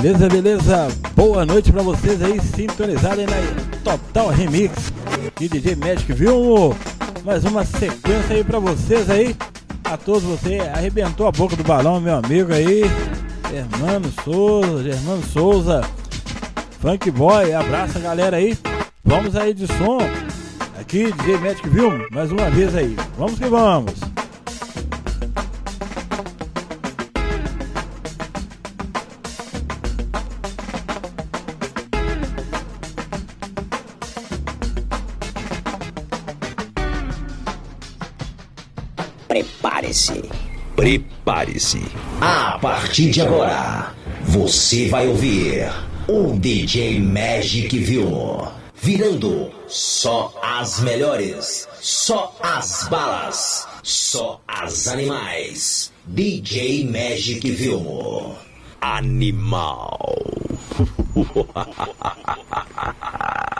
Beleza, beleza? Boa noite pra vocês aí, sintonizados na Total Remix de DJ Magic, viu? Mais uma sequência aí pra vocês aí. A todos vocês, arrebentou a boca do balão, meu amigo aí. Germano Souza, Germano Souza, Funk Boy, abraça a galera aí. Vamos aí de som. Aqui, DJ Magic, viu? Mais uma vez aí. Vamos que vamos. Prepare-se. A partir de agora, você vai ouvir o DJ Magic View. Virando só as melhores, só as balas, só as animais. DJ Magic View. Animal.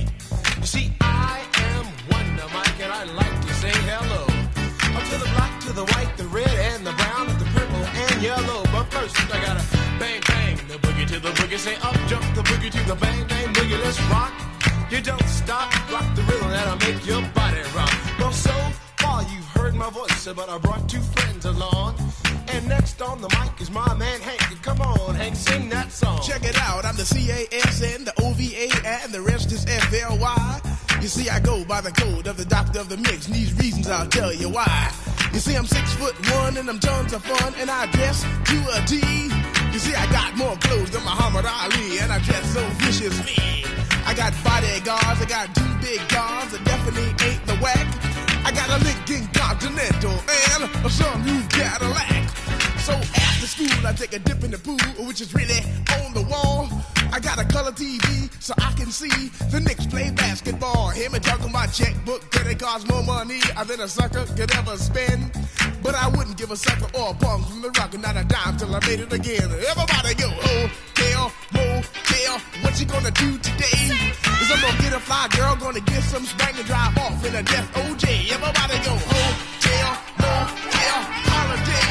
You why. You see, I'm six foot one, and I'm tons of fun, and I dress to a T. You see, I got more clothes than Muhammad Ali, and I dress so viciously. I got bodyguards, I got two big guns, that definitely ain't the whack. I got a Lincoln Continental and a sunroof Cadillac. So after school, I take a dip in the pool, which is really on the wall. I got a color TV so I can see the Knicks play basketball. Him and talking my checkbook, that it costs more money than a sucker could ever spend. But I wouldn't give a sucker or a punk from the rock and not a dime till I made it again. Everybody go, oh, hotel, motel, oh, what you gonna do today? Is I'm gonna get a fly girl, gonna get some spring and drive off in a death OJ. Everybody go, oh, hotel, motel, holiday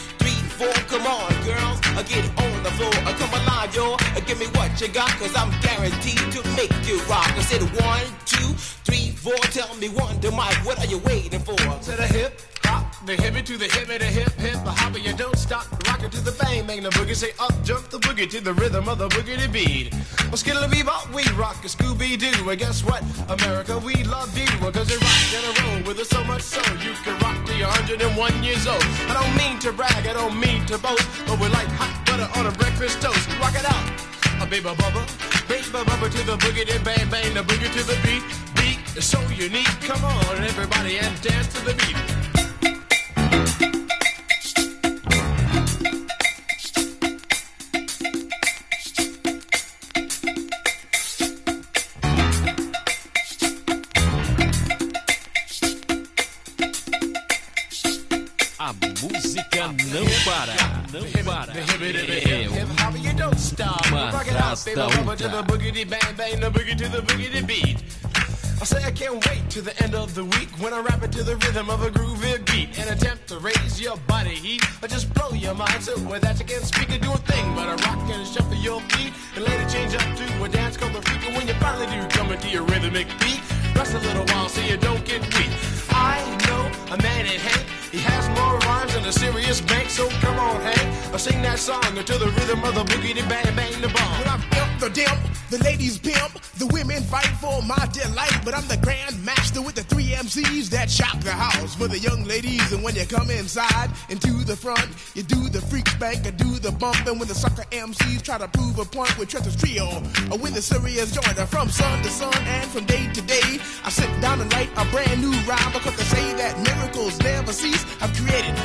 Come on, girls, I get on the floor. I come alive, yo. Uh, Give me what you got, cause I'm guaranteed to make you rock. I said one, two, three, four. Tell me one, to Mike, what are you waiting for? To the hip, hop, the hippie to the hippie, the hip, hip, the hopper, you don't stop. Rock it to the bang, bang the boogie, say up, jump the boogie to the rhythm of the boogie to beat. Well, skittle bebop, we rock a Scooby Doo, and guess what? America, we love you, cause you rock in a row with us so much so you can rock till you're 101 years old. I don't mean to brag, I don't mean to boast, but we're like hot butter on a breakfast toast. Rock it out, a baby bubba, baby bubba to the boogie, then bang bang the boogie to the beat. Beat is so unique. Come on, everybody, and dance to the beat. Música não para, não para. É How you don't stop. Uma Rock it out, atrás da outra. the boogie, bang, bang, the boogie to the boogie beat. I say I can't wait to the end of the week when I rap it to the rhythm of a groovy beat and attempt to raise your body heat or just blow your mind so with that you can't speak or do a thing but a rock and shuffle your feet and later change up to a dance called the freak and when you finally do come into your rhythmic beat rest a little while so you don't get weak. I know a man in Hank, he has more rhymes than a serious bank, so come on Hank, I sing that song to the rhythm of the boogie, the bang bang the bomb. When I'm imp the dimp, the ladies pimp, the women fight for my delight. But I'm the grand master with the three MCs that shock the house for the young ladies. And when you come inside into the front, you do the freak spank and do the bump. And when the sucker MCs try to prove a point with Trevor's trio, or when the serious joiner from sun to sun and from day to day, I sit down and write a brand new rhyme because they say that miracles never cease. I've created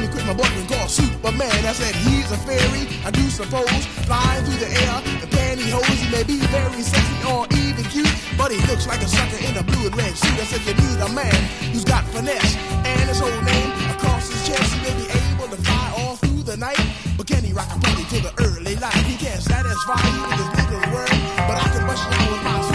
me quit my boyfriend called Superman. I said he's a fairy, I do suppose, flying through the air in pantyhose. He may be very sexy or even cute, but he looks like a sucker in a blue and red suit. I said you need a man who's got finesse and his whole name across his chest. He may be able to fly all through the night, but can he rock a party till the early light? He can't satisfy you with his little word, but I can bust you out with my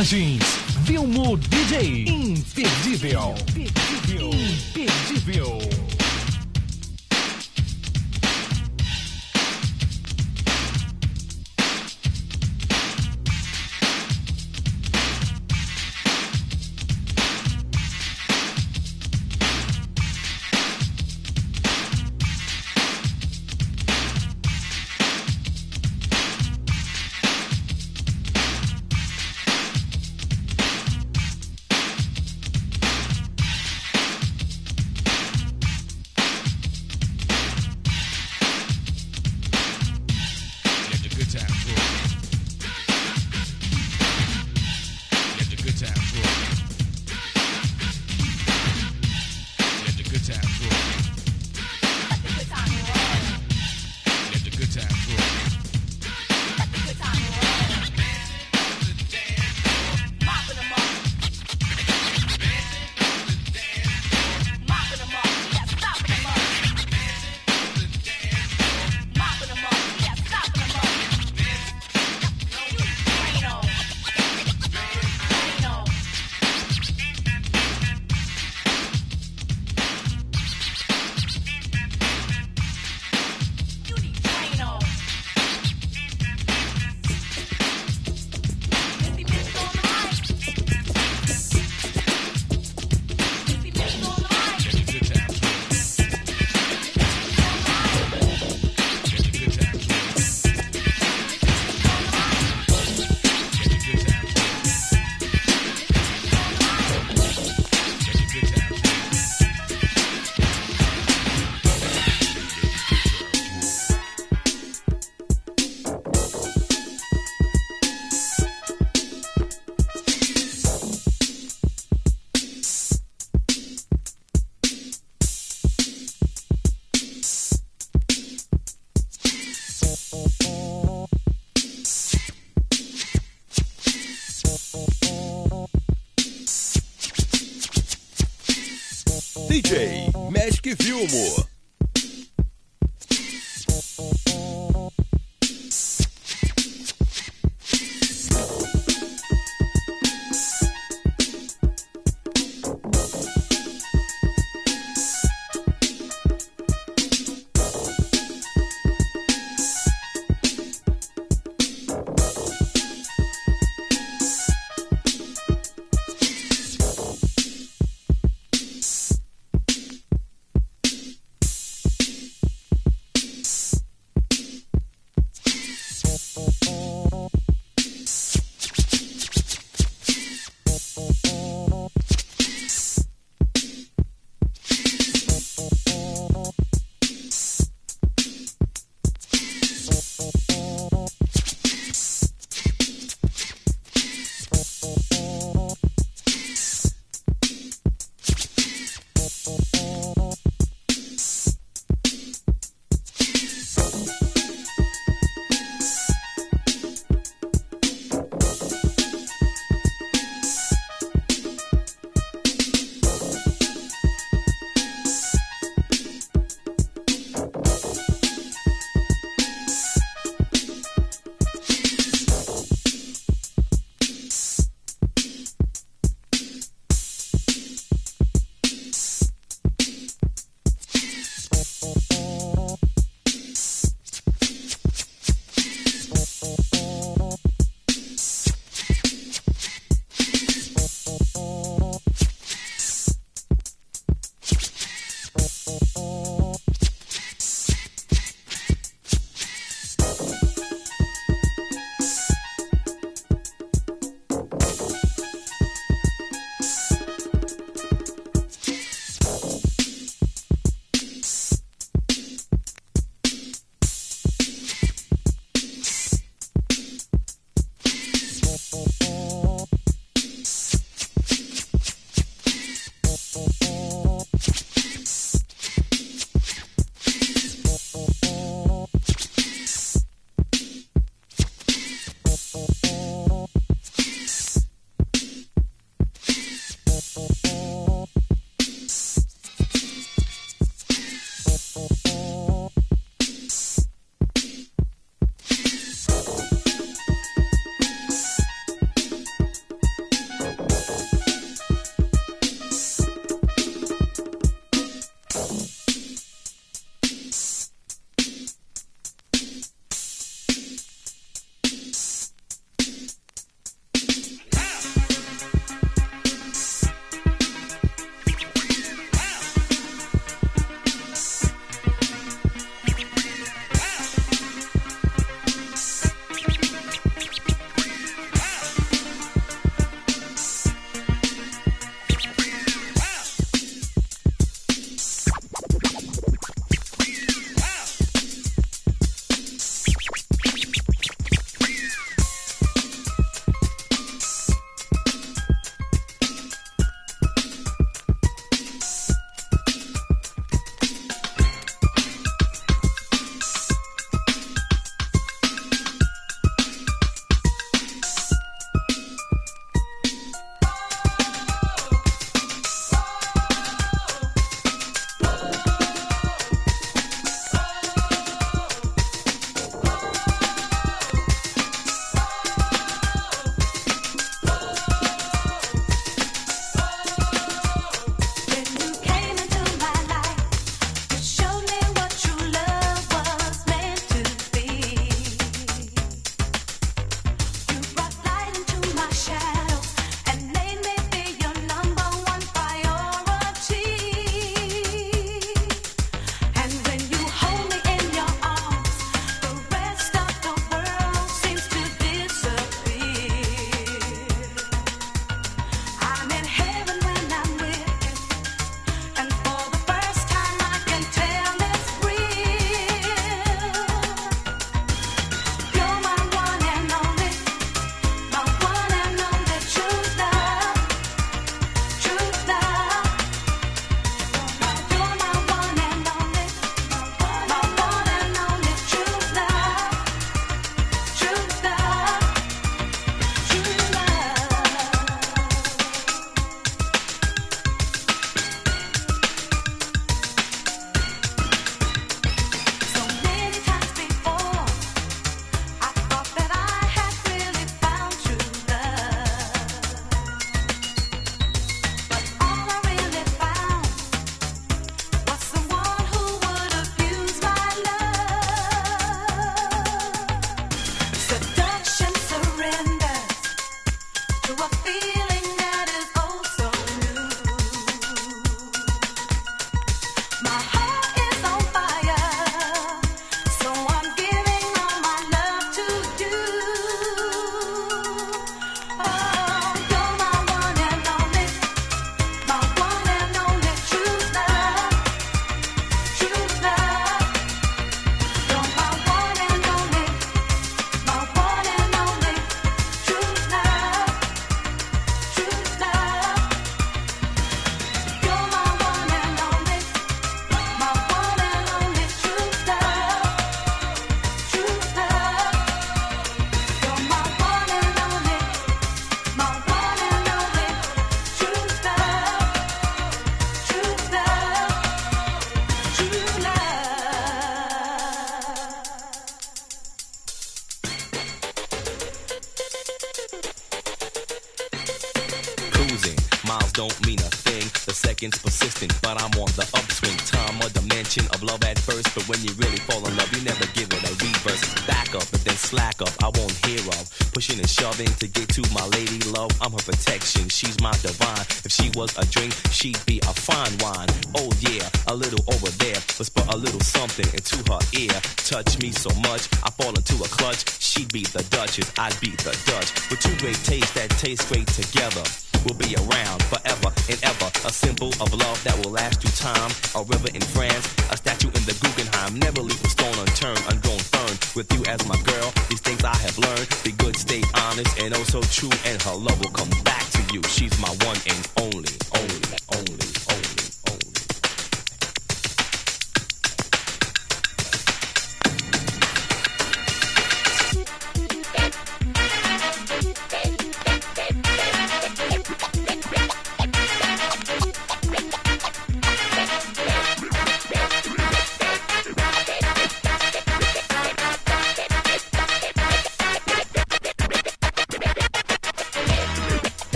Mixagens Vilmo DJ Imperdível. Imperdível. Imperdível To get to my lady love. I'm her protection, she's my divine. If she was a drink, she'd be a fine wine. Oh yeah, a little over there. Let's put a little something into her ear. Touch me so much, I fall into a clutch. She'd be the Duchess, I'd be the Dutch. With two great tastes that taste great together. We'll be around forever and ever. A symbol of love that will last through time. A river in France,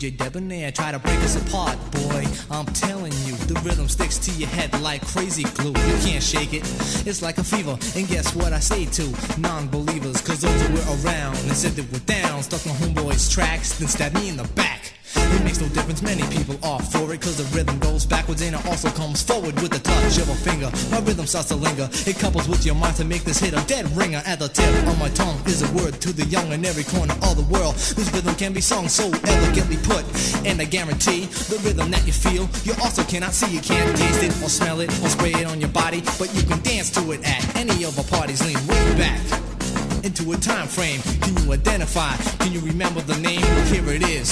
my DJ Debonair try to break us apart, boy. I'm telling you, the rhythm sticks to your head like crazy glue. You can't shake it. It's like a fever. And guess what I say to non-believers? Cause those who were around and said they were down, stuck on homeboys' tracks, then stabbed me in the back. Many people are for it Cause the rhythm goes backwards and it also comes forward with the touch of a finger. My rhythm starts to linger, it couples with your mind to make this hit a dead ringer. At the tip of my tongue is a word to the young in every corner of the world. This rhythm can be sung so elegantly put And I guarantee the rhythm that you feel You also cannot see, you can't taste it or smell it or spray it on your body But you can dance to it at any of our parties, lean way back into a time frame. Can you identify? Can you remember the name? Here it is.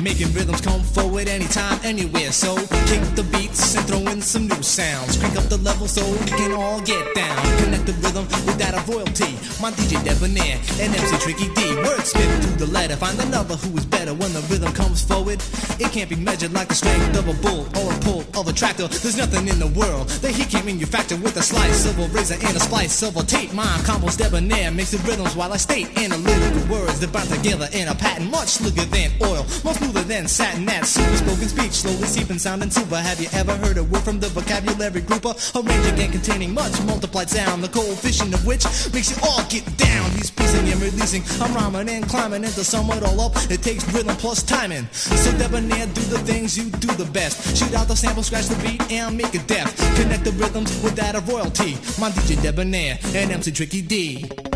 Making rhythms come forward anytime, anywhere. So kick the beats and throw in some new sounds. Crank up the level so we can all get down. Connect the rhythm with that of royalty. My DJ Debonair and MC Tricky D. Words Wordsmith to the letter. Find another who is better when the rhythm comes forward. It can't be measured like the strength of a bull or a pull of a tractor. There's nothing in the world that he can't manufacture with a slice of a razor and a splice of a tape. My combos debonair debonair, mixing rhythms while I state analytical words that bind together in a pattern much slicker than oil, more smoother than satin. That super spoken speech slowly seeping, sound sounding super. Have you ever heard a word from the vocabulary grouper? Arranging and containing much multiplied sound, the coefficient of which makes you all get down. He's piecing and releasing, I'm rhyming and climbing into sum it all up. It takes rhythm plus timing. So debonair, do the things you do the best. Shoot out the sample, scratch the beat, and make it deaf. Connect the rhythms with that of royalty. My DJ Debonair and MC Tricky D.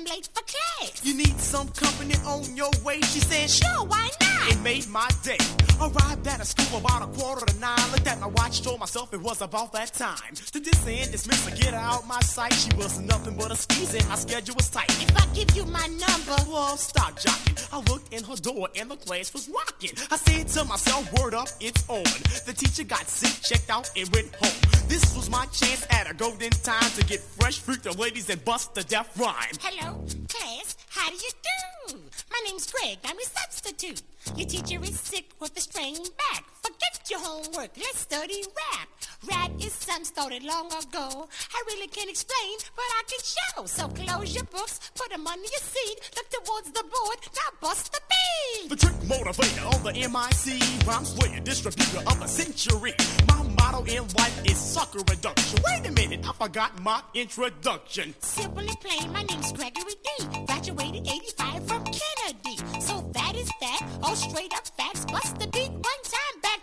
I'm late for class. You need some company on your way, she said, Sure, why not? It made my day. Arrived at a school about a quarter to nine. Looked at my watch, told myself it was about that time. To this end, dismiss her, get her out my sight. She was nothing but a squeeze and my schedule was tight. If I give you my number, well, stop jocking. I looked in her door and the class was rocking. I said to myself, word up, it's on. The teacher got sick, checked out, and went home. This was my chance at a golden time to get fresh, freak the ladies, and bust the deaf rhyme. Hello, class. How do you do? My name's Greg. I'm your substitute. Your teacher is sick with a strained back. Forget your homework. Let's study rap. Rap is something started long ago. I really can't explain, but I can show. So close your books, put them under your seat, look towards the board, now bust the beat. The trick motivator of the MIC, rhyme slayer, distributor of the century. My motto in life is sucker reduction. Wait a minute, I forgot my introduction. Simply plain, my name's Gregory D. Graduated 85 from Kennedy. So that is that. All straight up facts. Bust the beat one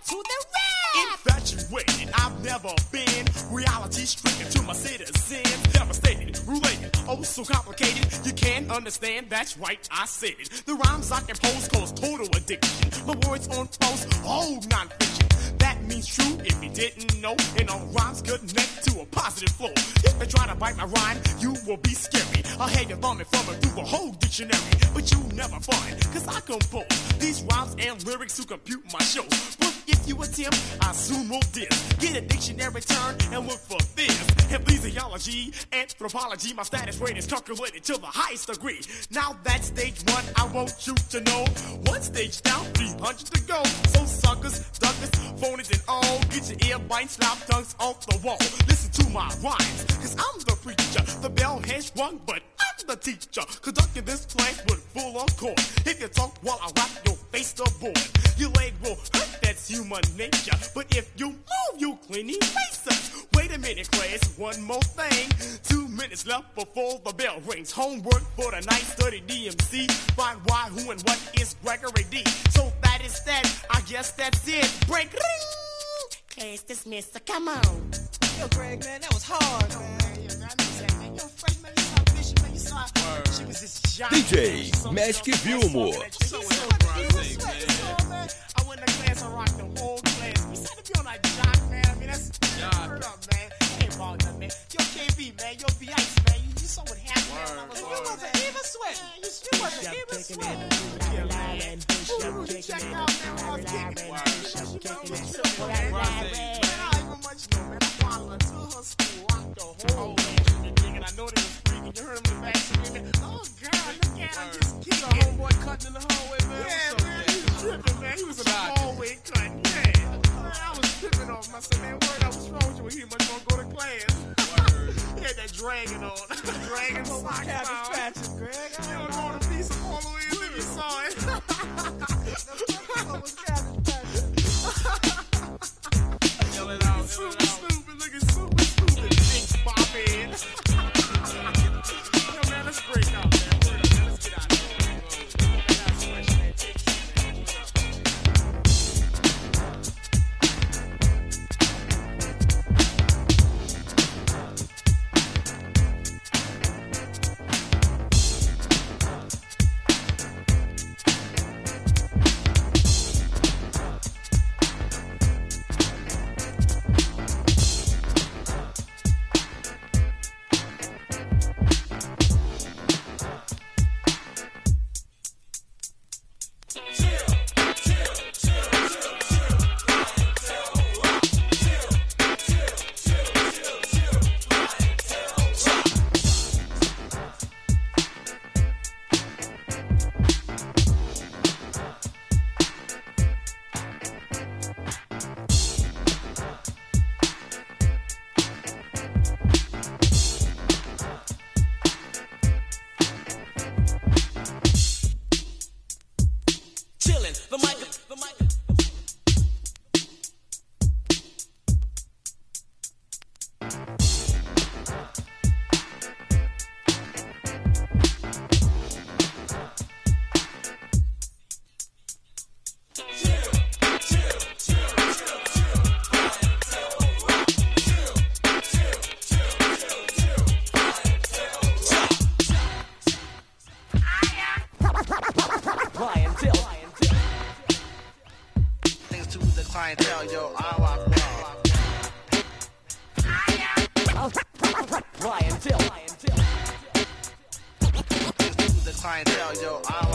to the. Infatuated, I've never been. Reality stricken to my citizens. Devastated, related, oh so complicated. You can't understand, that's right, I said it. The rhymes I compose cause total addiction. My words on post, oh non-fiction. That means true if you didn't know. And all rhymes connect to a positive flow. If you try to bite my rhyme, you will be scary. I'll have you thumbing from it through a whole dictionary. But you never find, cause I compose these rhymes and lyrics to compute my show. But if you attempt, I soon will diss. Get a dictionary turn and look for this. Ecclesiology, anthropology, my status rate is calculated to the highest degree. Now that's stage one, I want you to know. One stage down, 300 to go. So suckers, duckers, phonies and all, get your ear bites, slap tongues off the wall. Listen to my rhymes, cause I'm the preacher. The bell has rung, but I'm the teacher, conducting this class with full accord. If you talk while I rap, you'll face the board. Your leg will hurt, that's human nature. But if you move, you clean erasers. Wait a minute, class, one more thing. Two minutes left before the bell rings. Homework for the night, study DMC. Find why, who, and what is Gregory D. So that is that, I guess that's it. Break ring! Class dismissed, so come on. Yo, Greg, man, that was hard, man. Yo, man, I know that, man. Yo, Fresh, man, you saw Bishop, man, you saw She was this giant. DJ Magic Vilmore. She's so crazy, man. I went to class and rocked the whole class. We said to be on that jock, man. I mean, that's heard up, man. Ain't about nothing, man. Yo, KB, man. Yo, be ice, man. You, you saw what happened, man. You wasn't even sweating. You, you wasn't even sweating. Yeah, man. Ooh, you checked out, man, when I was kicking. You know, you know, man. Man, I ain't even much know, man. I followed her to her school, rocked the whole class. And I know they was freaking. You heard him in the back screaming, oh, girl, look at him just kicking. The homeboy cutting in the hallway, man. Yeah, man. He tripping, man. He was in the hallway cutting. Yeah. Man, I was tripping off him. I said, man, word, I was wrong with you. He must want to go to class. he had that dragon on. dragon on. patches, Greg. He was going to piece of all the way until he saw it. Clientele, yo, I rock Clientele. Clientele. Thanks to the clientele, yo, I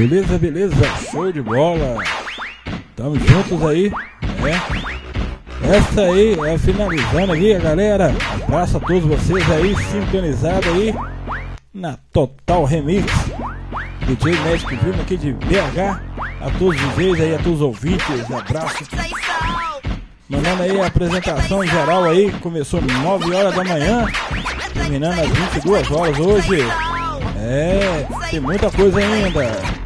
Beleza, beleza, show de bola. Tamo juntos aí, né? Essa aí é finalizando aí, galera. Abraço a todos vocês aí, sintonizados aí na Total Remix. DJ Magic Vilma aqui de BH. A todos os DJs aí, a todos os ouvintes, abraço. Mandando aí a apresentação geral aí, começou 9 horas da manhã, terminando às 22 horas hoje. É, tem muita coisa ainda.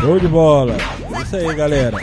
Show de bola. É isso aí, galera.